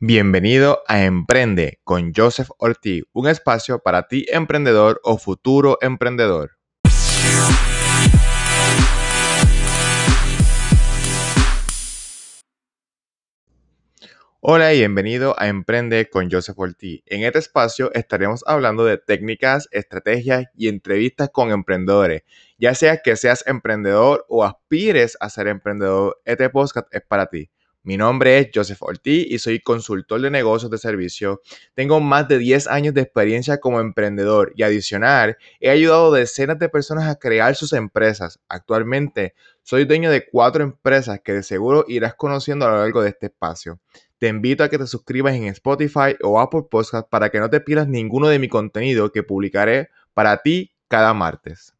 Bienvenido a Emprende con Joseph Ortiz, un espacio para ti emprendedor o futuro emprendedor. Hola y bienvenido a Emprende con Joseph Ortiz. En este espacio estaremos hablando de técnicas, estrategias y entrevistas con emprendedores. Ya sea que seas emprendedor o aspires a ser emprendedor, este podcast es para ti. Mi nombre es Joseph Ortiz y soy consultor de negocios de servicio. Tengo más de 10 años de experiencia como emprendedor y adicional, he ayudado a decenas de personas a crear sus empresas. Actualmente soy dueño de cuatro empresas que de seguro irás conociendo a lo largo de este espacio. Te invito a que te suscribas en Spotify o Apple Podcast para que no te pierdas ninguno de mi contenido que publicaré para ti cada martes.